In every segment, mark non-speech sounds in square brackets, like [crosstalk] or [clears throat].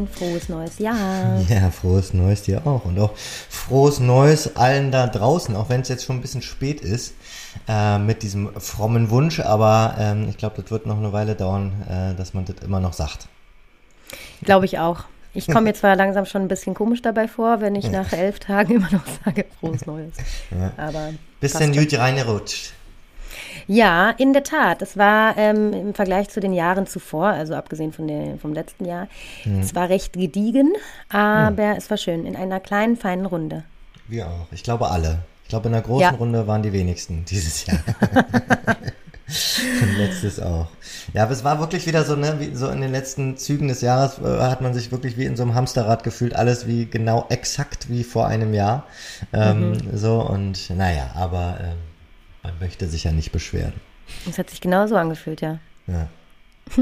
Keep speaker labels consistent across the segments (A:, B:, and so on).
A: Julian, frohes neues Jahr. [laughs]
B: Ja, frohes Neues dir auch. Und auch frohes Neues allen da draußen, auch wenn es jetzt schon ein bisschen spät ist äh, mit diesem frommen Wunsch. Aber ähm, ich glaube, das wird noch eine Weile dauern, äh, dass man das immer noch sagt.
A: Glaube ich auch. Ich komme [laughs] mir zwar langsam schon ein bisschen komisch dabei vor, wenn ich nach elf Tagen [laughs] immer noch sage, frohes Neues.
B: Ja. Aber Bisschen gut reingerutscht.
A: Ja, in der Tat. Es war ähm, im Vergleich zu den Jahren zuvor, also abgesehen von der, vom letzten Jahr, mhm. es war recht gediegen, aber mhm. es war schön, in einer kleinen, feinen Runde.
B: Wir auch. Ich glaube alle. Ich glaube, in einer großen ja. Runde waren die wenigsten dieses Jahr. [laughs] Und letztes auch. Ja, aber es war wirklich wieder so, ne, wie so in den letzten Zügen des Jahres äh, hat man sich wirklich wie in so einem Hamsterrad gefühlt, alles wie genau exakt wie vor einem Jahr. Ähm, mhm. So und naja, aber ähm, man möchte sich ja nicht beschweren.
A: Es hat sich genauso angefühlt, ja.
B: Ja. [laughs]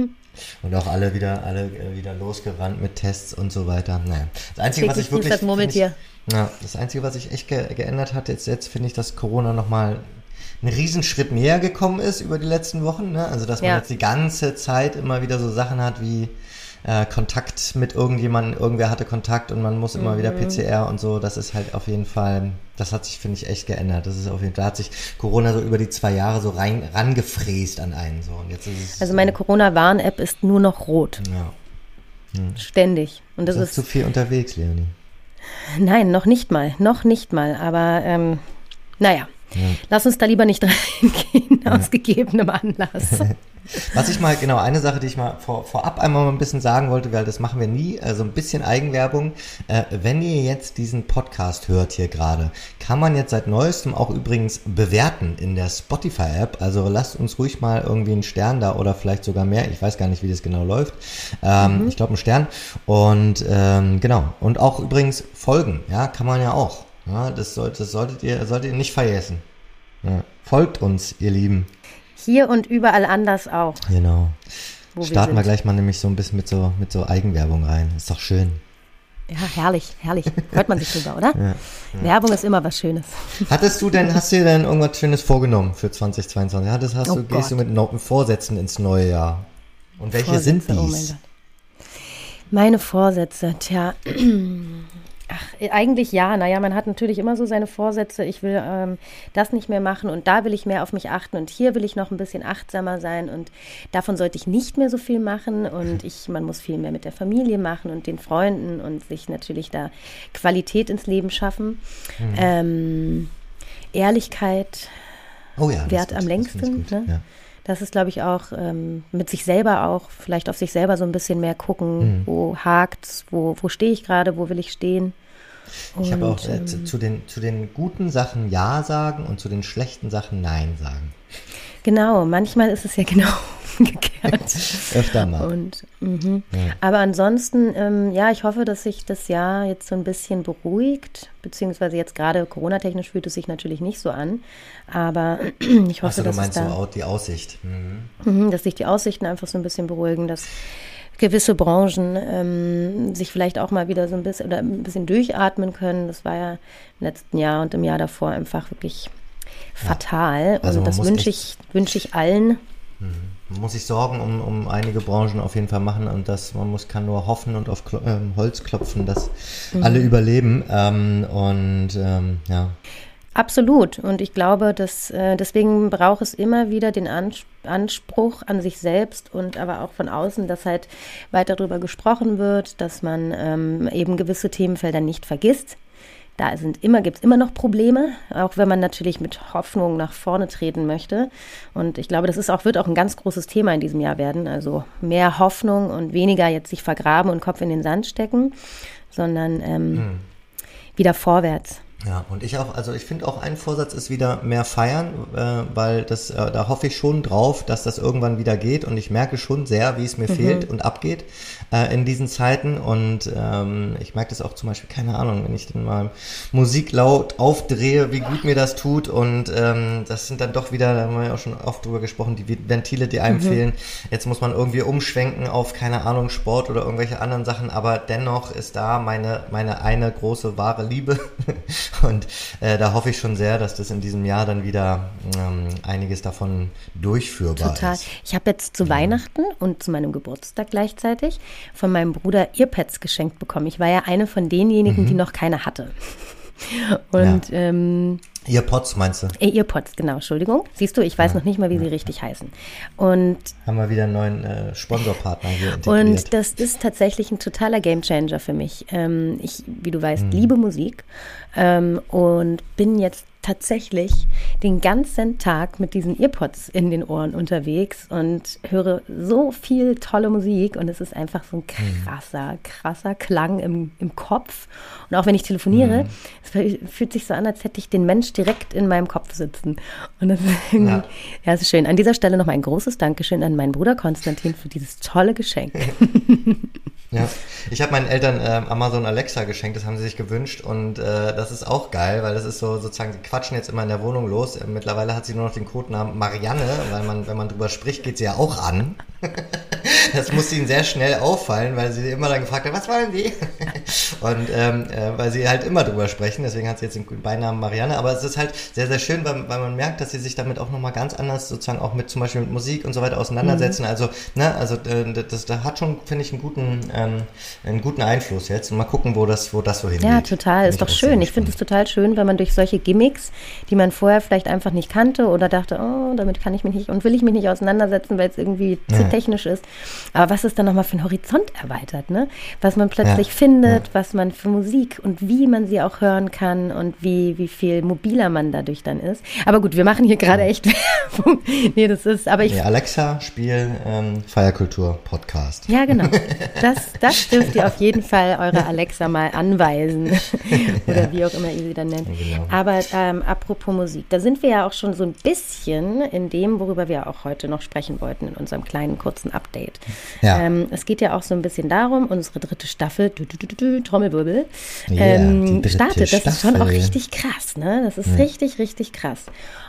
B: Und auch alle wieder, alle äh, wieder losgerannt mit Tests und so weiter. Naja. Das Einzige, was ich wirklich. Das, ich, ja, das Einzige, was sich echt ge geändert hat, jetzt, jetzt finde ich, dass Corona nochmal einen Riesenschritt näher gekommen ist über die letzten Wochen. Ne? Also, dass man ja. jetzt die ganze Zeit immer wieder so Sachen hat wie äh, Kontakt mit irgendjemandem, irgendwer hatte Kontakt und man muss immer mhm. wieder PCR und so. Das ist halt auf jeden Fall, das hat sich, finde ich, echt geändert. Das ist auf jeden Fall, da hat sich Corona so über die zwei Jahre so rein, rangefräst an einen. So. Und jetzt ist
A: es, also meine Corona-Warn-App ist nur noch rot. Ja. Hm. Ständig. Und das
B: du
A: ist
B: zu viel unterwegs, Leonie.
A: Nein, noch nicht mal. Noch nicht mal. Aber ähm, naja. Ja. Lass uns da lieber nicht [laughs] reingehen, ja. aus gegebenem Anlass. [laughs]
B: Was ich mal, genau, eine Sache, die ich mal vor, vorab einmal mal ein bisschen sagen wollte, weil das machen wir nie, also ein bisschen Eigenwerbung. Äh, wenn ihr jetzt diesen Podcast hört hier gerade, kann man jetzt seit neuestem auch übrigens bewerten in der Spotify-App. Also lasst uns ruhig mal irgendwie einen Stern da oder vielleicht sogar mehr. Ich weiß gar nicht, wie das genau läuft. Ähm, mhm. Ich glaube, einen Stern. Und ähm, genau. Und auch übrigens folgen, ja, kann man ja auch. Ja, das, sollt, das solltet, ihr, solltet ihr nicht vergessen. Ja. Folgt uns, ihr Lieben.
A: Hier und überall anders auch.
B: Genau. Starten wir, wir, gleich mal nämlich so ein bisschen mit so, mit so Eigenwerbung rein. Ist doch schön.
A: Ja, herrlich, herrlich. Hört man sich drüber, oder? [laughs] Ja, ja. Werbung ist immer was Schönes.
B: Hattest du denn, hast du dir denn irgendwas Schönes vorgenommen für 2022? Hattest, hast oh du, gehst du mit Vorsätzen ins neue Jahr? Und welche Vorsätze, sind dies?
A: Oh mein Meine Vorsätze, tja, [clears throat] Ach, eigentlich ja. Naja, man hat natürlich immer so seine Vorsätze. Ich will ähm, das nicht mehr machen und da will ich mehr auf mich achten und hier will ich noch ein bisschen achtsamer sein und davon sollte ich nicht mehr so viel machen und ich, man muss viel mehr mit der Familie machen und den Freunden und sich natürlich da Qualität ins Leben schaffen. Mhm. Ähm, Ehrlichkeit oh ja, wert am längsten. Ne? Ja. Das ist, glaube ich, auch ähm, mit sich selber auch, vielleicht auf sich selber so ein bisschen mehr gucken, mhm. wo hakt's, wo, wo stehe ich gerade, wo will ich stehen.
B: ich habe auch äh, ähm, zu, den, zu den guten Sachen Ja sagen und zu den schlechten Sachen Nein sagen.
A: Genau, manchmal ist es ja [laughs] genau umgekehrt.
B: Öfter mal.
A: Und, mhm. ja. Aber ansonsten, ähm, ja, ich hoffe, dass sich das Jahr jetzt so ein bisschen beruhigt, beziehungsweise jetzt gerade Corona-technisch fühlt es sich natürlich nicht so an. Aber [clears throat] ich hoffe,
B: Achso,
A: dass
B: du meinst
A: da,
B: so die Aussicht.
A: Mhm. mhm. Dass sich die Aussichten einfach so ein bisschen beruhigen, dass gewisse Branchen ähm, sich vielleicht auch mal wieder so ein bisschen oder ein bisschen durchatmen können. Das war ja im letzten Jahr und im Jahr davor einfach wirklich fatal. Also und das wünsche ich, wünsch ich allen.
B: Mhm. Man muss sich Sorgen um, um einige Branchen auf jeden Fall machen und das, man muss, kann nur hoffen und auf ähm, Holz klopfen, dass mhm. alle überleben. Ähm, und ähm, ja.
A: Absolut. Und ich glaube, dass äh, deswegen braucht es immer wieder den Anspruch an sich selbst und aber auch von außen, dass halt weiter darüber gesprochen wird, dass man ähm, eben gewisse Themenfelder nicht vergisst da sind immer, gibt es immer noch Probleme, auch wenn man natürlich mit Hoffnung nach vorne treten möchte. Und ich glaube, das ist auch, wird auch ein ganz großes Thema in diesem Jahr werden. Also mehr Hoffnung und weniger jetzt sich vergraben und Kopf in den Sand stecken, sondern ähm, hm. wieder vorwärts.
B: Ja, und ich auch, also ich finde auch ein Vorsatz ist wieder mehr feiern, äh, weil das, äh, da hoffe ich schon drauf, dass das irgendwann wieder geht und ich merke schon sehr, wie es mir mhm. fehlt und abgeht äh, in diesen Zeiten und ähm, ich merke das auch zum Beispiel, keine Ahnung, wenn ich dann mal Musik laut aufdrehe, wie gut mir das tut und ähm, das sind dann doch wieder, da haben wir ja auch schon oft drüber gesprochen, die Ventile, die einem mhm. fehlen. Jetzt muss man irgendwie umschwenken auf, keine Ahnung, Sport oder irgendwelche anderen Sachen, aber dennoch ist da meine, meine eine große wahre Liebe [laughs] Und äh, da hoffe ich schon sehr, dass das in diesem Jahr dann wieder ähm, einiges davon durchführbar
A: Total.
B: ist.
A: Ich habe jetzt zu ja. Weihnachten und zu meinem Geburtstag gleichzeitig von meinem Bruder Earpads geschenkt bekommen. Ich war ja eine von denjenigen, mhm. die noch keine hatte. [laughs] Und ja. ähm,
B: Earpods meinst du?
A: Äh, Earpods, genau, Entschuldigung. Siehst du, ich weiß ja. noch nicht mal, wie ja. sie richtig heißen. Und
B: haben wir wieder einen neuen äh, Sponsorpartner hier
A: integriert. Und das ist tatsächlich ein totaler Gamechanger für mich. Ähm, ich, wie du weißt, mhm. liebe Musik ähm, und bin jetzt tatsächlich den ganzen Tag mit diesen Earpods in den Ohren unterwegs und höre so viel tolle Musik und es ist einfach so ein mhm. krasser, krasser Klang im, im Kopf. Und auch wenn ich telefoniere, mhm. es fühlt sich so an, als hätte ich den Mensch direkt in meinem Kopf sitzen. Und das ist irgendwie, ja. ja, ist schön. An dieser Stelle nochmal ein großes Dankeschön an meinen Bruder Konstantin für dieses tolle Geschenk. [laughs]
B: Ja, ich habe meinen Eltern äh, Amazon Alexa geschenkt, das haben sie sich gewünscht und äh, das ist auch geil, weil das ist so sozusagen, sie quatschen jetzt immer in der Wohnung los. Äh, mittlerweile hat sie nur noch den Codenamen Marianne, weil man, wenn man drüber spricht, geht sie ja auch an. [laughs] [laughs] das musste ihnen sehr schnell auffallen, weil sie immer dann gefragt hat, was wollen Sie? [laughs] und ähm, äh, weil sie halt immer drüber sprechen, deswegen hat sie jetzt den Beinamen Marianne, aber es ist halt sehr, sehr schön, weil, weil man merkt, dass sie sich damit auch nochmal ganz anders sozusagen auch mit zum Beispiel mit Musik und so weiter auseinandersetzen. Mhm. Also, ne, also äh, das, das hat schon, finde ich, einen guten ähm, einen guten Einfluss jetzt und mal gucken, wo das, wo das so hingeht.
A: Ja, total. Ist doch schön. Ich finde es total schön, wenn man durch solche Gimmicks, die man vorher vielleicht einfach nicht kannte oder dachte, oh, damit kann ich mich nicht und will ich mich nicht auseinandersetzen, weil es irgendwie zu ja. technisch ist. Aber was es dann nochmal für einen Horizont erweitert, ne? Was man plötzlich ja. findet, ja. was man für Musik und wie man sie auch hören kann und wie, wie viel mobiler man dadurch dann ist. Aber gut, wir machen hier gerade echt [laughs] Werbung. nee, das ist, aber ich.
B: Nee, Alexa, Spiel, ähm, Feierkultur, Podcast.
A: Ja, genau. Das, das [laughs] dürft ihr auf jeden Fall eure Alexa mal anweisen. [laughs] Oder wie auch immer ihr sie dann nennt. Genau. Aber ähm, apropos Musik, da sind wir ja auch schon so ein bisschen in dem, worüber wir auch heute noch sprechen wollten in unserem kleinen kurzen Update. Ja. Ähm, es geht ja auch so ein bisschen darum, unsere dritte Staffel, du, du, du, Trommelwirbel, ähm, startet. Das Staffel. ist schon auch richtig krass, ne? Das ist ja. richtig, richtig krass.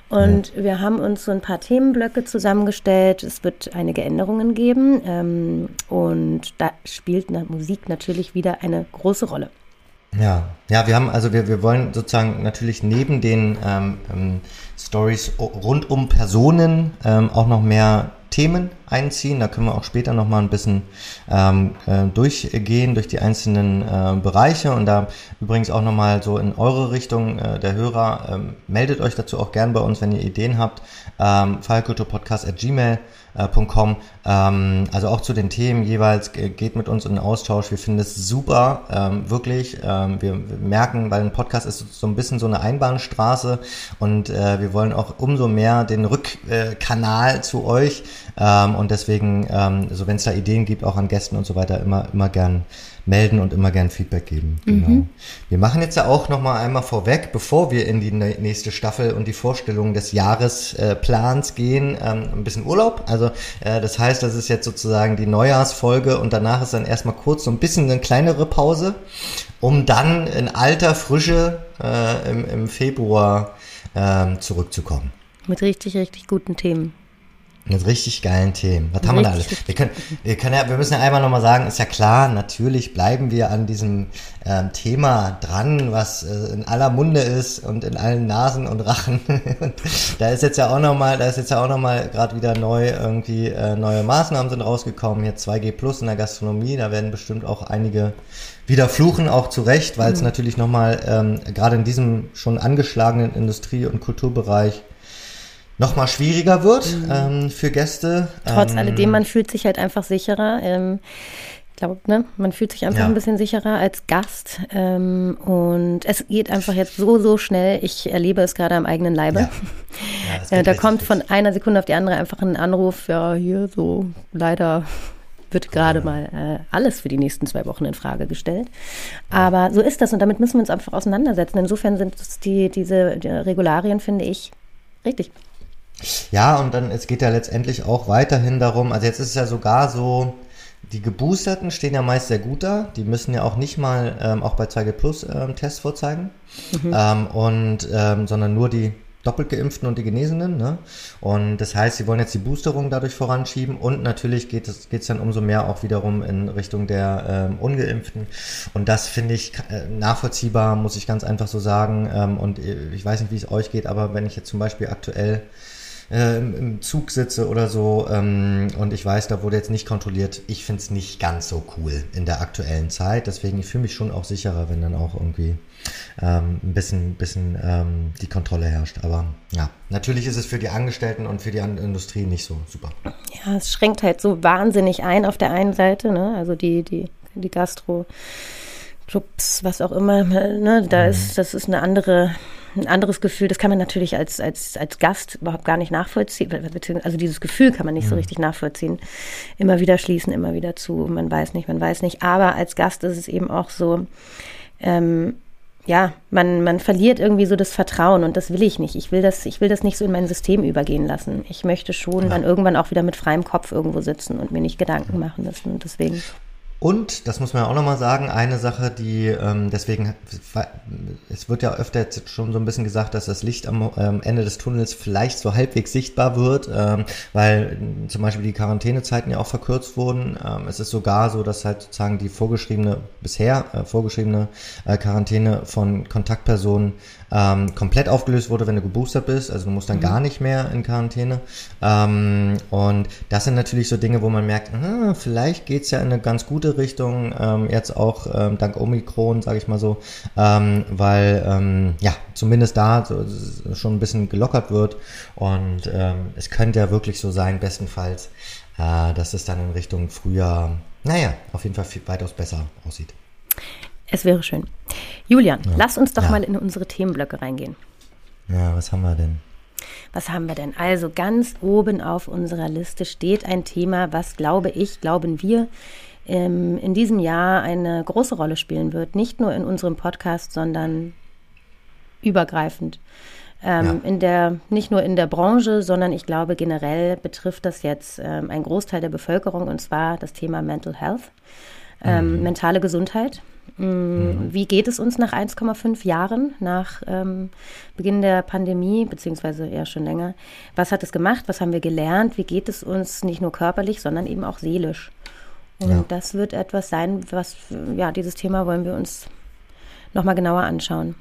A: Und ja. wir haben uns so ein paar Themenblöcke zusammengestellt. Es wird einige Änderungen geben. Ähm, und da spielt Musik natürlich wieder eine große Rolle.
B: Ja, ja, wir haben, also wir, wir wollen sozusagen natürlich neben den ähm, ähm, Stories rund um Personen ähm, auch noch mehr Themen einziehen. Da können wir auch später noch mal ein bisschen ähm, äh, durchgehen durch die einzelnen äh, Bereiche und da übrigens auch noch mal so in eure Richtung äh, der Hörer ähm, meldet euch dazu auch gern bei uns, wenn ihr Ideen habt. Ähm, Fallkulturpodcast@gmail äh, ähm, also auch zu den Themen jeweils geht mit uns in den Austausch. Wir finden es super, ähm, wirklich. Ähm, wir, merken, weil ein Podcast ist so ein bisschen so eine Einbahnstraße und äh, wir wollen auch umso mehr den Rückkanal zu euch und deswegen, ähm, so wenn es da Ideen gibt, auch an Gästen und so weiter, immer, immer gern melden und immer gern Feedback geben. Genau. Mhm. Wir machen jetzt ja auch noch mal einmal vorweg, bevor wir in die nächste Staffel und die Vorstellung des Jahresplans äh, gehen, ähm, ein bisschen Urlaub. Also äh, das heißt, das ist jetzt sozusagen die Neujahrsfolge und danach ist dann erstmal kurz so ein bisschen eine kleinere Pause, um dann in alter Frische äh, im, im Februar äh, zurückzukommen.
A: Mit richtig, richtig guten Themen.
B: Mit richtig geilen Themen. Was haben wir da alles? Wir, können, wir, können ja, wir müssen ja einmal nochmal sagen, ist ja klar, natürlich bleiben wir an diesem ähm, Thema dran, was äh, in aller Munde ist und in allen Nasen und Rachen. [laughs] und da ist jetzt ja auch nochmal, da ist jetzt ja auch nochmal gerade wieder neu irgendwie äh, neue Maßnahmen sind rausgekommen. Jetzt 2G Plus in der Gastronomie, da werden bestimmt auch einige wieder fluchen, auch zu Recht, weil es mhm. natürlich nochmal ähm, gerade in diesem schon angeschlagenen Industrie- und Kulturbereich nochmal schwieriger wird mhm. ähm, für Gäste.
A: Trotz ähm, alledem, man fühlt sich halt einfach sicherer. Ähm, ich glaube, ne, man fühlt sich einfach ja. ein bisschen sicherer als Gast. Ähm, und es geht einfach jetzt so, so schnell. Ich erlebe es gerade am eigenen Leibe. Ja. [laughs] Ja, da kommt von einer Sekunde auf die andere einfach ein Anruf, ja, hier so leider wird gerade mal äh, alles für die nächsten zwei Wochen in Frage gestellt. Aber so ist das und damit müssen wir uns einfach auseinandersetzen. Insofern sind die, diese die Regularien, finde ich, richtig.
B: Ja, und dann, es geht ja letztendlich auch weiterhin darum, also jetzt ist es ja sogar so, die Geboosterten stehen ja meist sehr gut da. Die müssen ja auch nicht mal ähm, auch bei 2G Plus ähm, Tests vorzeigen, mhm. ähm, und, ähm, sondern nur die doppelt geimpften und die Genesenen. Ne? Und das heißt, sie wollen jetzt die Boosterung dadurch voranschieben und natürlich geht es geht's dann umso mehr auch wiederum in Richtung der ähm, Ungeimpften. Und das finde ich äh, nachvollziehbar, muss ich ganz einfach so sagen. Ähm, und ich weiß nicht, wie es euch geht, aber wenn ich jetzt zum Beispiel aktuell äh, im, Zug sitze oder so ähm, und ich weiß, da wurde jetzt nicht kontrolliert. Ich finde es nicht ganz so cool in der aktuellen Zeit. Deswegen, ich fühle mich schon auch sicherer, wenn dann auch irgendwie ähm, ein bisschen, bisschen ähm, die Kontrolle herrscht. Aber ja, natürlich ist es für die Angestellten und für die Industrie nicht so super.
A: Ja, es schränkt halt so wahnsinnig ein auf der einen Seite, ne? Also die, die, die Gastro. Clubs, was auch immer, ne, da mhm. ist, das ist eine andere, ein anderes Gefühl. Das kann man natürlich als, als, als Gast überhaupt gar nicht nachvollziehen. Also dieses Gefühl kann man nicht mhm. so richtig nachvollziehen. Immer wieder schließen, immer wieder zu. Man weiß nicht, man weiß nicht. Aber als Gast ist es eben auch so, ähm, ja, man, man verliert irgendwie so das Vertrauen und das will ich nicht. Ich will das, ich will das nicht so in mein System übergehen lassen. Ich möchte schon ja. dann irgendwann auch wieder mit freiem Kopf irgendwo sitzen und mir nicht Gedanken machen müssen. Und deswegen.
B: Und, das muss man ja auch nochmal sagen, eine Sache, die ähm, deswegen, es wird ja öfter jetzt schon so ein bisschen gesagt, dass das Licht am ähm, Ende des Tunnels vielleicht so halbwegs sichtbar wird, ähm, weil zum Beispiel die Quarantänezeiten ja auch verkürzt wurden. Ähm, es ist sogar so, dass halt sozusagen die vorgeschriebene, bisher äh, vorgeschriebene äh, Quarantäne von Kontaktpersonen ähm, komplett aufgelöst wurde, wenn du geboostert bist. Also du musst dann mhm. gar nicht mehr in Quarantäne. Ähm, und das sind natürlich so Dinge, wo man merkt, ah, vielleicht geht's ja in eine ganz gute Richtung, ähm, jetzt auch ähm, dank Omikron, sage ich mal so, ähm, weil ähm, ja, zumindest da so, schon ein bisschen gelockert wird. Und ähm, es könnte ja wirklich so sein, bestenfalls, äh, dass es dann in Richtung Frühjahr, naja, auf jeden Fall viel, weitaus besser aussieht.
A: Es wäre schön. Julian, ja. lass uns doch ja. mal in unsere Themenblöcke reingehen.
B: Ja, was haben wir denn?
A: Was haben wir denn? Also ganz oben auf unserer Liste steht ein Thema, was glaube ich, glauben wir, ähm, in diesem Jahr eine große Rolle spielen wird. Nicht nur in unserem Podcast, sondern übergreifend. Ähm, ja. in der, nicht nur in der Branche, sondern ich glaube generell betrifft das jetzt ähm, einen Großteil der Bevölkerung und zwar das Thema Mental Health, ähm, mhm. mentale Gesundheit. Mhm. Wie geht es uns nach 1,5 Jahren nach ähm, Beginn der Pandemie, beziehungsweise eher schon länger? Was hat es gemacht? Was haben wir gelernt? Wie geht es uns nicht nur körperlich, sondern eben auch seelisch? Und ja. das wird etwas sein, was, ja, dieses Thema wollen wir uns nochmal genauer anschauen.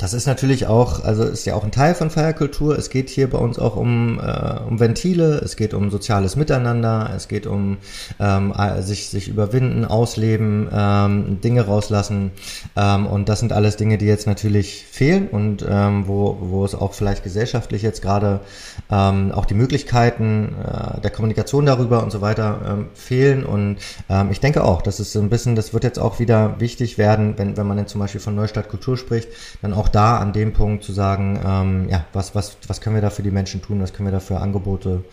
B: Das ist natürlich auch, also ist ja auch ein Teil von Feierkultur. Es geht hier bei uns auch um, äh, um Ventile, es geht um soziales Miteinander, es geht um ähm, sich, sich überwinden, ausleben, ähm, Dinge rauslassen. Ähm, und das sind alles Dinge, die jetzt natürlich fehlen und ähm, wo, wo es auch vielleicht gesellschaftlich jetzt gerade ähm, auch die Möglichkeiten äh, der Kommunikation darüber und so weiter ähm, fehlen. Und ähm, ich denke auch, das ist so ein bisschen, das wird jetzt auch wieder wichtig werden, wenn, wenn man jetzt zum Beispiel von Neustadt Kultur spricht, dann auch da an dem Punkt zu sagen, ähm, ja, was, was, was können wir da für die Menschen tun, was können wir da für Angebote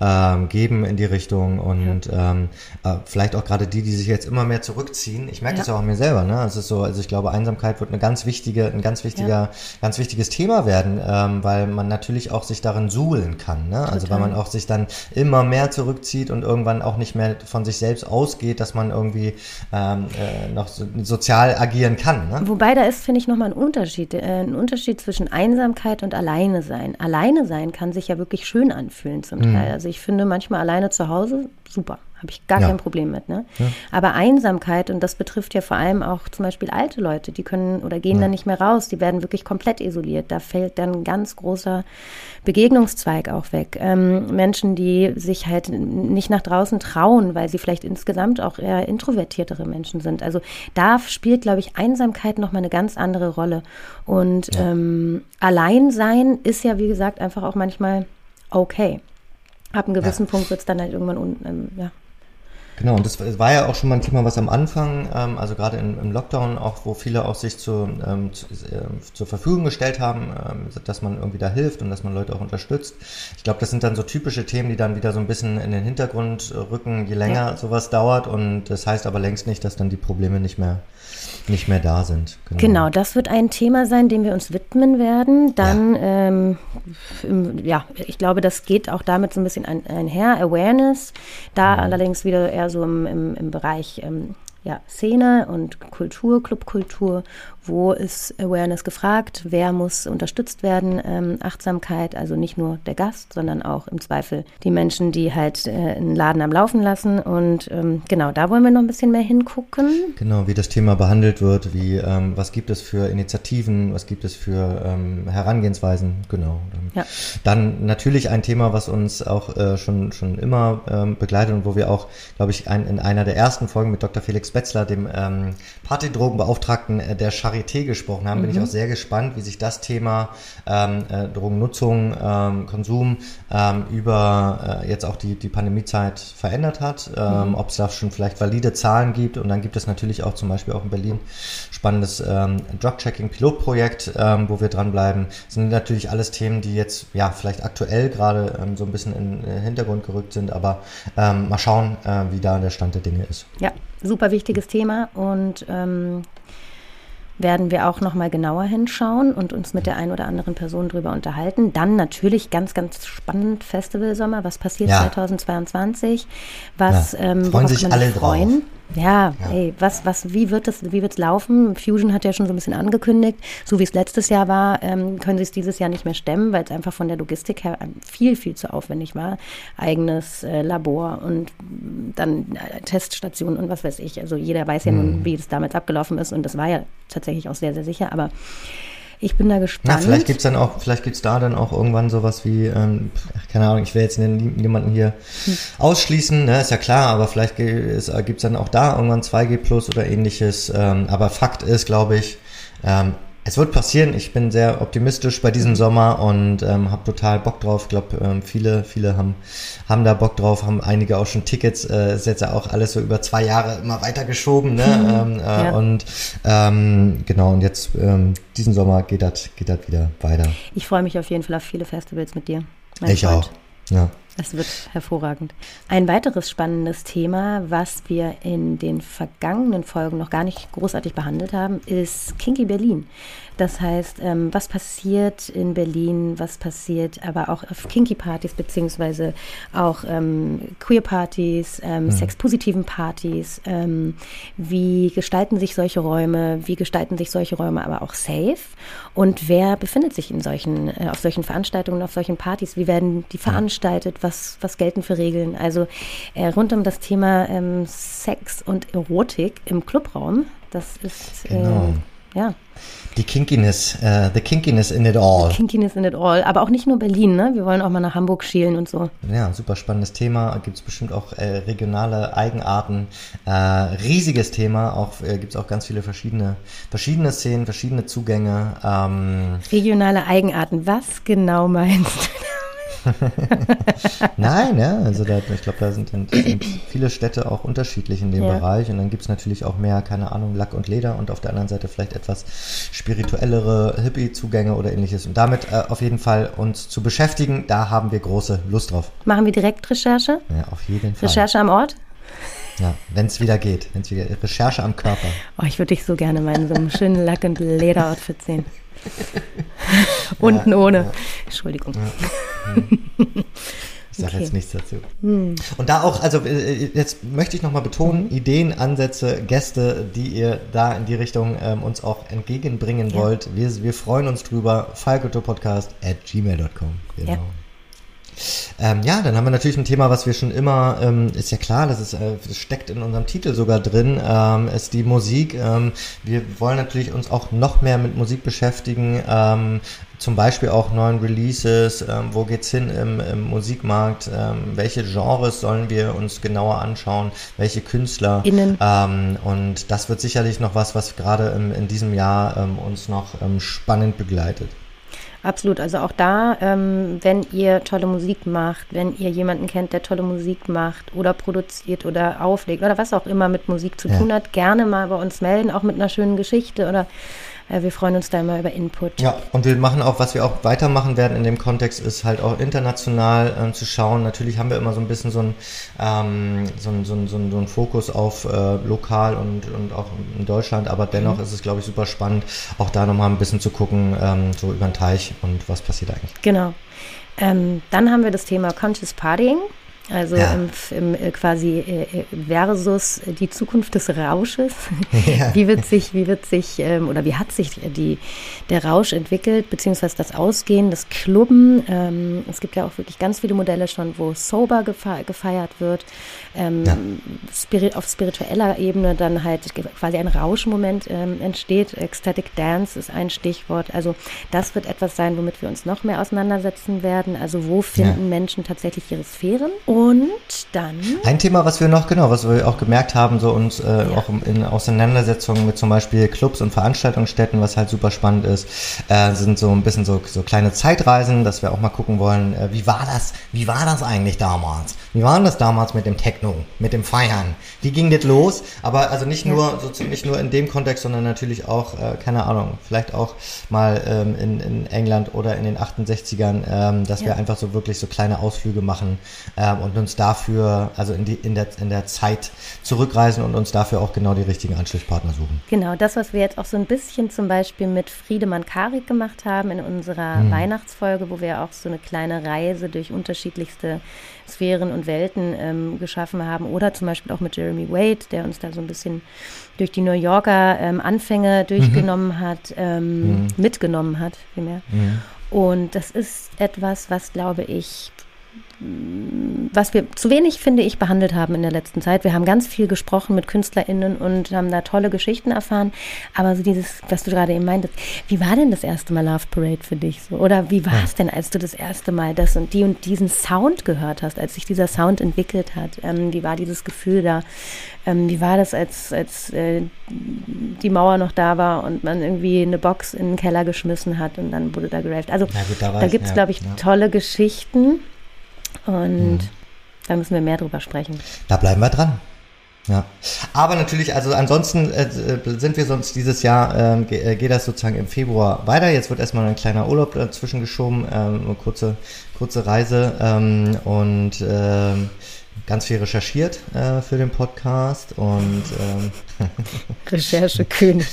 B: ähm, geben in die Richtung und ja. ähm, äh, vielleicht auch gerade die, die sich jetzt immer mehr zurückziehen. Ich merke ja. das auch an mir selber, ne? Es ist so, also ich glaube, Einsamkeit wird eine ganz wichtige, ein ganz wichtiger, ja. ganz wichtiges Thema werden, ähm, weil man natürlich auch sich darin suhlen kann, ne? Also weil man auch sich dann immer mehr zurückzieht und irgendwann auch nicht mehr von sich selbst ausgeht, dass man irgendwie ähm, äh, noch so, sozial agieren kann. Ne?
A: Wobei da ist, finde ich, nochmal ein Unterschied äh, ein Unterschied zwischen Einsamkeit und Alleine sein. Alleine sein kann sich ja wirklich schön anfühlen zum mhm. Teil. Also ich finde manchmal alleine zu Hause super. Habe ich gar ja. kein Problem mit. Ne? Ja. Aber Einsamkeit, und das betrifft ja vor allem auch zum Beispiel alte Leute, die können oder gehen ja. dann nicht mehr raus, die werden wirklich komplett isoliert. Da fällt dann ein ganz großer Begegnungszweig auch weg. Ähm, Menschen, die sich halt nicht nach draußen trauen, weil sie vielleicht insgesamt auch eher introvertiertere Menschen sind. Also da spielt, glaube ich, Einsamkeit nochmal eine ganz andere Rolle. Und ähm, Alleinsein ist ja, wie gesagt, einfach auch manchmal okay. Ab einem gewissen ja. Punkt wird es dann halt irgendwann un, ähm, ja,
B: Genau, und das war ja auch schon mal ein Thema, was am Anfang, ähm, also gerade im, im, Lockdown, auch wo viele auch sich zu, ähm, zu, äh, zur Verfügung gestellt haben, ähm, dass man irgendwie da hilft und dass man Leute auch unterstützt. Ich glaube, das sind dann so typische Themen, die dann wieder so ein bisschen in den Hintergrund rücken, je länger ja. sowas dauert. Und das heißt aber längst nicht, dass dann die Probleme nicht mehr nicht mehr da sind.
A: Genau. genau. das wird ein Thema sein, dem wir uns widmen werden. Dann, ja, ähm, ja ich glaube, das geht auch damit so ein bisschen einher. Awareness, da mhm. allerdings wieder eher so im, im, im Bereich ähm, ja, Szene und Kultur, Clubkultur, wo ist Awareness gefragt, wer muss unterstützt werden, ähm, Achtsamkeit, also nicht nur der Gast, sondern auch im Zweifel die Menschen, die halt äh, einen Laden am Laufen lassen. Und ähm, genau, da wollen wir noch ein bisschen mehr hingucken.
B: Genau, wie das Thema behandelt wird, wie ähm, was gibt es für Initiativen, was gibt es für ähm, Herangehensweisen, genau. Ja. Dann natürlich ein Thema, was uns auch äh, schon, schon immer ähm, begleitet und wo wir auch, glaube ich, ein, in einer der ersten Folgen mit Dr. Felix Betzler, dem ähm, Partydrogenbeauftragten äh, der Charité gesprochen haben, mhm. bin ich mhm. auch sehr gespannt, wie sich das Thema ähm, äh, Drogennutzung, ähm, Konsum ähm, über äh, jetzt auch die, die Pandemiezeit verändert hat, ähm, mhm. ob es da schon vielleicht valide Zahlen gibt und dann gibt es natürlich auch zum Beispiel auch in Berlin spannendes ähm, Drug-Checking-Pilotprojekt, ähm, wo wir dranbleiben. Das sind natürlich alles Themen, die jetzt ja vielleicht aktuell gerade so ein bisschen in den Hintergrund gerückt sind, aber mal schauen, äh, wie da der Stand der Dinge ist.
A: Ja, super wichtiges Thema und ähm, werden wir auch noch mal genauer hinschauen und uns mit der einen oder anderen Person drüber unterhalten. Dann natürlich ganz, ganz spannend Festival Sommer. Was passiert ja. 2022? Was
B: ja. ähm, freuen sich alle freuen? Drauf.
A: Ja, ja, ey, was, was, wie wird es, wie wird's laufen? Fusion hat ja schon so ein bisschen angekündigt, so wie es letztes Jahr war, ähm, können sie es dieses Jahr nicht mehr stemmen, weil es einfach von der Logistik her viel, viel zu aufwendig war. Eigenes äh, Labor und dann äh, Teststationen und was weiß ich. Also jeder weiß ja hm. nun, wie es damals abgelaufen ist und das war ja tatsächlich auch sehr, sehr sicher, aber ich bin da gespannt.
B: Na, vielleicht gibt es dann auch, vielleicht gibt es da dann auch irgendwann sowas wie, ähm, keine Ahnung, ich will jetzt niemanden hier hm. ausschließen, ne, ist ja klar, aber vielleicht gibt es dann auch da irgendwann 2G Plus oder ähnliches. Ähm, aber Fakt ist, glaube ich, ähm, es wird passieren. Ich bin sehr optimistisch bei diesem Sommer und ähm, habe total Bock drauf. Ich glaube, ähm, viele, viele haben, haben da Bock drauf, haben einige auch schon Tickets. Äh, ist jetzt ja auch alles so über zwei Jahre immer weitergeschoben. Ne? Mhm. Ähm, äh, ja. Und ähm, genau, und jetzt ähm, diesen Sommer geht das geht wieder weiter.
A: Ich freue mich auf jeden Fall auf viele Festivals mit dir.
B: Ich Freund. auch. Ja.
A: Es wird hervorragend. Ein weiteres spannendes Thema, was wir in den vergangenen Folgen noch gar nicht großartig behandelt haben, ist Kinky Berlin. Das heißt, ähm, was passiert in Berlin, was passiert aber auch auf Kinky-Partys, beziehungsweise auch ähm, Queer-Partys, ähm, mhm. sexpositiven Partys. Ähm, wie gestalten sich solche Räume? Wie gestalten sich solche Räume aber auch safe? Und wer befindet sich in solchen, äh, auf solchen Veranstaltungen, auf solchen Partys? Wie werden die veranstaltet? Was, was gelten für Regeln? Also äh, rund um das Thema ähm, Sex und Erotik im Clubraum, das ist äh, genau. ja.
B: Die Kinkiness, uh, the Kinkiness in it all.
A: The Kinkiness in it all. Aber auch nicht nur Berlin, ne? Wir wollen auch mal nach Hamburg schielen und so.
B: Ja, super spannendes Thema. Gibt es bestimmt auch äh, regionale Eigenarten. Äh, riesiges Thema. Auch äh, gibt es auch ganz viele verschiedene, verschiedene Szenen, verschiedene Zugänge.
A: Ähm, regionale Eigenarten. Was genau meinst du? [laughs]
B: Nein, ja, also da, ich glaube, da sind, sind, viele Städte auch unterschiedlich in dem ja. Bereich und dann gibt es natürlich auch mehr, keine Ahnung, Lack und Leder und auf der anderen Seite vielleicht etwas spirituellere Hippie-Zugänge oder ähnliches. Und damit äh, auf jeden Fall uns zu beschäftigen, da haben wir große Lust drauf.
A: Machen wir direkt Recherche?
B: Ja, auf jeden Fall.
A: Recherche am Ort?
B: Ja, wenn es wieder geht, wenn es wieder Recherche am Körper.
A: Oh, ich würde dich so gerne mal in so einem schönen Lack- und Lederoutfit sehen. [laughs] Unten ja, ohne. Ja. Entschuldigung. Ja. [laughs]
B: Ich sage okay. jetzt nichts dazu. Hm. Und da auch, also äh, jetzt möchte ich nochmal betonen, mhm. Ideen, Ansätze, Gäste, die ihr da in die Richtung ähm, uns auch entgegenbringen wollt. Wir, wir freuen uns drüber. Falkoto-Podcast at gmail.com. Genau. Ähm, ja, dann haben wir natürlich ein Thema, was wir schon immer, ähm, ist ja klar, das, ist, äh, das steckt in unserem Titel sogar drin, ähm, ist die Musik. Ähm, wir wollen natürlich uns auch noch mehr mit Musik beschäftigen, ähm, zum Beispiel auch neuen Releases, ähm, wo geht's hin im, im Musikmarkt, ähm, welche Genres sollen wir uns genauer anschauen, welche Künstler.
A: Innen.
B: Ähm, und das wird sicherlich noch was, was gerade in diesem Jahr ähm, uns noch spannend begleitet.
A: Absolut. Also auch da, ähm, wenn ihr tolle Musik macht, wenn ihr jemanden kennt, der tolle Musik macht oder produziert oder auflegt oder was auch immer mit Musik zu ja. tun hat, gerne mal bei uns melden, auch mit einer schönen Geschichte oder wir freuen uns da immer über Input.
B: Ja, und wir machen auch, was wir auch weitermachen werden in dem Kontext, ist halt auch international ähm, zu schauen. Natürlich haben wir immer so ein bisschen so ein, ähm, so ein, so ein, so ein, so ein Fokus auf äh, lokal und, und auch in Deutschland, aber dennoch mhm. ist es, glaube ich, super spannend, auch da nochmal ein bisschen zu gucken, ähm, so über den Teich und was passiert eigentlich.
A: Genau. Ähm, dann haben wir das Thema Conscious Partying. Also ja. im, im, äh, quasi äh, äh, versus die Zukunft des Rausches. [laughs] Ja. Wie wird sich, wie wird sich ähm, oder wie hat sich die, der Rausch entwickelt, beziehungsweise das Ausgehen, das Klubben. Ähm, es gibt ja auch wirklich ganz viele Modelle schon, wo Sober gefeiert wird. Ähm, ja. Spirit, auf spiritueller Ebene dann halt quasi ein Rauschmoment ähm, entsteht. Ecstatic Dance ist ein Stichwort. Also das wird etwas sein, womit wir uns noch mehr auseinandersetzen werden. Also wo finden Menschen tatsächlich ihre Sphären? Und dann.
B: Ein Thema, was wir noch, genau, was wir auch gemerkt haben, so uns äh, ja. auch in Auseinandersetzungen mit zum Beispiel Clubs und Veranstaltungsstätten, was halt super spannend ist, äh, sind so ein bisschen so, so kleine Zeitreisen, dass wir auch mal gucken wollen, äh, wie war das, wie war das eigentlich damals? Wie war das damals mit dem Techno, mit dem Feiern? Wie ging das los? Aber also nicht nur, so, nicht nur in dem Kontext, sondern natürlich auch, äh, keine Ahnung, vielleicht auch mal ähm, in, in England oder in den 68ern, ähm, dass ja. wir einfach so wirklich so kleine Ausflüge machen ähm, und uns dafür, also in, die, in, der, in der Zeit zurückreisen und uns dafür auch genau die richtigen Ansprechpartner suchen.
A: Genau, das, was wir jetzt auch so ein bisschen zum Beispiel mit Friedemann Karik gemacht haben in unserer hm. Weihnachtsfolge, wo wir auch so eine kleine Reise durch unterschiedlichste Sphären und Welten ähm, geschaffen haben. Oder zum Beispiel auch mit Jeremy Wade, der uns da so ein bisschen durch die New Yorker ähm, Anfänge durchgenommen mhm. hat, ähm, mhm. mitgenommen hat, vielmehr. Mhm. Und das ist etwas, was, glaube ich, was wir zu wenig, finde ich, behandelt haben in der letzten Zeit. Wir haben ganz viel gesprochen mit KünstlerInnen und haben da tolle Geschichten erfahren. Aber so dieses, was du gerade eben meintest, wie war denn das erste Mal Love Parade für dich so? Oder wie war es denn, als du das erste Mal das und die und diesen Sound gehört hast, als sich dieser Sound entwickelt hat? Ähm, wie war dieses Gefühl da? Ähm, wie war das, als, als äh, die Mauer noch da war und man irgendwie eine Box in den Keller geschmissen hat und dann wurde da geraved? Also gut, da, da gibt es, ja, glaube ich, ja. tolle Geschichten. Und mhm. da müssen wir mehr drüber sprechen.
B: Da bleiben wir dran. Ja, aber natürlich, also ansonsten äh, sind wir sonst dieses Jahr, ähm, äh, geht das sozusagen im Februar weiter. Jetzt wird erstmal ein kleiner Urlaub dazwischen geschoben, ähm, eine kurze, kurze Reise ähm, und ähm, ganz viel recherchiert äh, für den Podcast und ähm, [laughs]
A: Recherchekönig.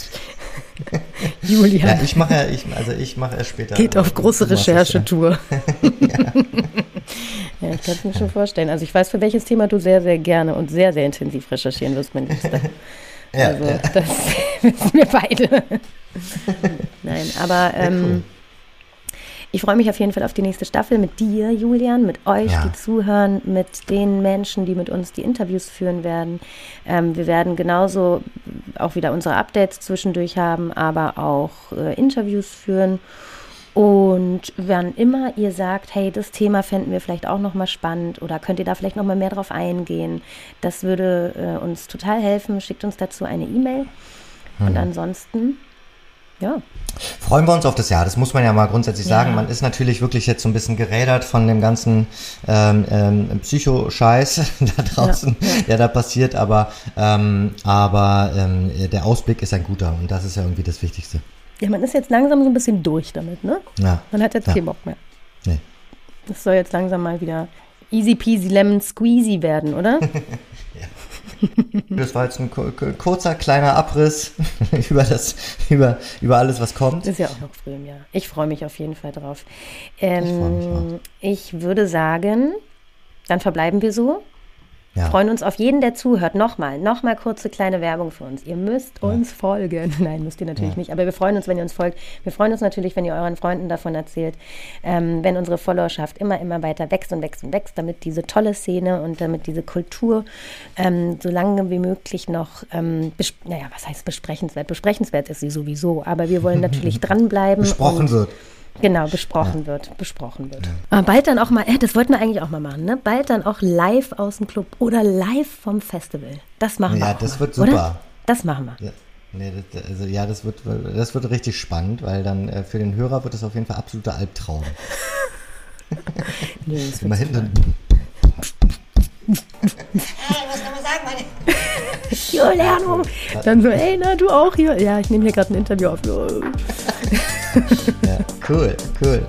A: [laughs] Julian.
B: Ja, ich mache ich, also ich mache erst später.
A: Geht auf große Recherchetour. [laughs] ja. Ja, ich kann es mir schon vorstellen. Also ich weiß, für welches Thema du sehr, sehr gerne und sehr, sehr intensiv recherchieren wirst, mein Liebster. [laughs] ja, also ja. das [laughs] wissen wir beide. [laughs] Nein, aber ähm, cool. ich freue mich auf jeden Fall auf die nächste Staffel mit dir, Julian, mit euch, ja. die zuhören, mit den Menschen, die mit uns die Interviews führen werden. Ähm, wir werden genauso auch wieder unsere Updates zwischendurch haben, aber auch äh, Interviews führen. Und wann immer ihr sagt, hey, das Thema fänden wir vielleicht auch nochmal spannend oder könnt ihr da vielleicht nochmal mehr drauf eingehen, das würde äh, uns total helfen. Schickt uns dazu eine E-Mail. Mhm. Und ansonsten, ja.
B: Freuen wir uns auf das Jahr, das muss man ja mal grundsätzlich sagen. Ja. Man ist natürlich wirklich jetzt so ein bisschen gerädert von dem ganzen ähm, ähm, Psycho-Scheiß [laughs] da draußen, ja. der da passiert, aber, ähm, aber ähm, der Ausblick ist ein guter und das ist ja irgendwie das Wichtigste.
A: Ja, man ist jetzt langsam so ein bisschen durch damit, ne?
B: Ja.
A: Man hat jetzt ja. keinen Bock mehr. Nee. Das soll jetzt langsam mal wieder easy peasy lemon squeezy werden, oder? [laughs]
B: ja. Das war jetzt ein kurzer, kleiner Abriss [laughs] über, das, über, über alles, was kommt.
A: Ist ja auch noch früh im Jahr. Ich freue mich auf jeden Fall drauf. Ähm, ich, mich auch. ich würde sagen, dann verbleiben wir so. Ja. Freuen uns auf jeden, der zuhört. Nochmal, nochmal kurze kleine Werbung für uns. Ihr müsst uns ja. folgen. [laughs] Nein, müsst ihr natürlich ja. nicht. Aber wir freuen uns, wenn ihr uns folgt. Wir freuen uns natürlich, wenn ihr euren Freunden davon erzählt. Ähm, wenn unsere Followerschaft immer, immer weiter wächst und wächst und wächst, damit diese tolle Szene und damit diese Kultur ähm, so lange wie möglich noch, ähm, naja, was heißt besprechenswert? Besprechenswert ist sie sowieso. Aber wir wollen natürlich [laughs] dranbleiben.
B: Besprochen wird.
A: Genau, besprochen ja. wird, besprochen wird. Ja. Aber bald dann auch mal, äh, das wollten wir eigentlich auch mal machen, ne? Bald dann auch live aus dem Club oder live vom Festival. Das machen wir.
B: Ja, das mal, wird super. Oder?
A: Das machen wir. Ja.
B: Nee, das, also ja, das wird, das wird richtig spannend, weil dann äh, für den Hörer wird es auf jeden Fall absoluter Albtraum. [laughs] nee, das Immer hinten.
A: Hey, was kann man sagen, meine? Juliano! Dann so, ey, na, du auch hier? Ja, ich nehme hier gerade ein Interview auf. [laughs] [laughs] ja,
B: cool, cool.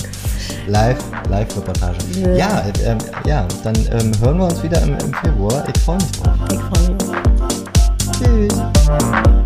B: Live, Live-Reportage. Ja, ja, ähm, ja dann ähm, hören wir uns wieder im, im Februar. Ich freue mich drauf. Ich freue mich. Tschüss.